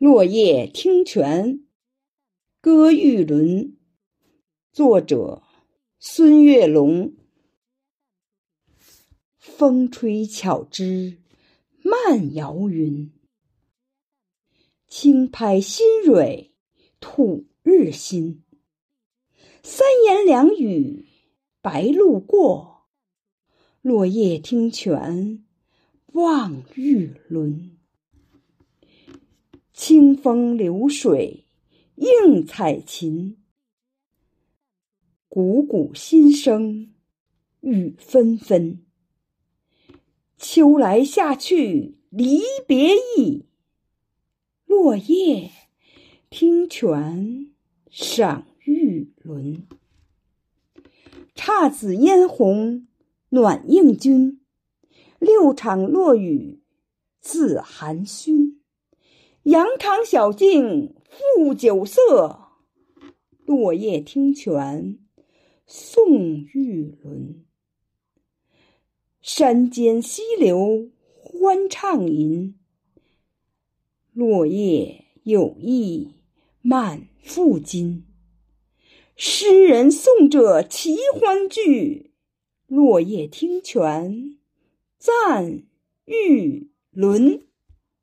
落叶听泉，歌玉轮。作者：孙月龙。风吹巧枝漫摇云，轻拍新蕊吐日新。三言两语白鹭过，落叶听泉望玉轮。清风流水映彩琴，怩怩心声雨纷纷。秋来夏去离别意，落叶听泉赏玉轮。姹紫嫣红暖映君，六场落雨自寒熏。羊肠小径复酒色，落叶听泉送玉轮。山间溪流欢畅吟，落叶有意满腹金。诗人送者齐欢聚，落叶听泉赞玉轮。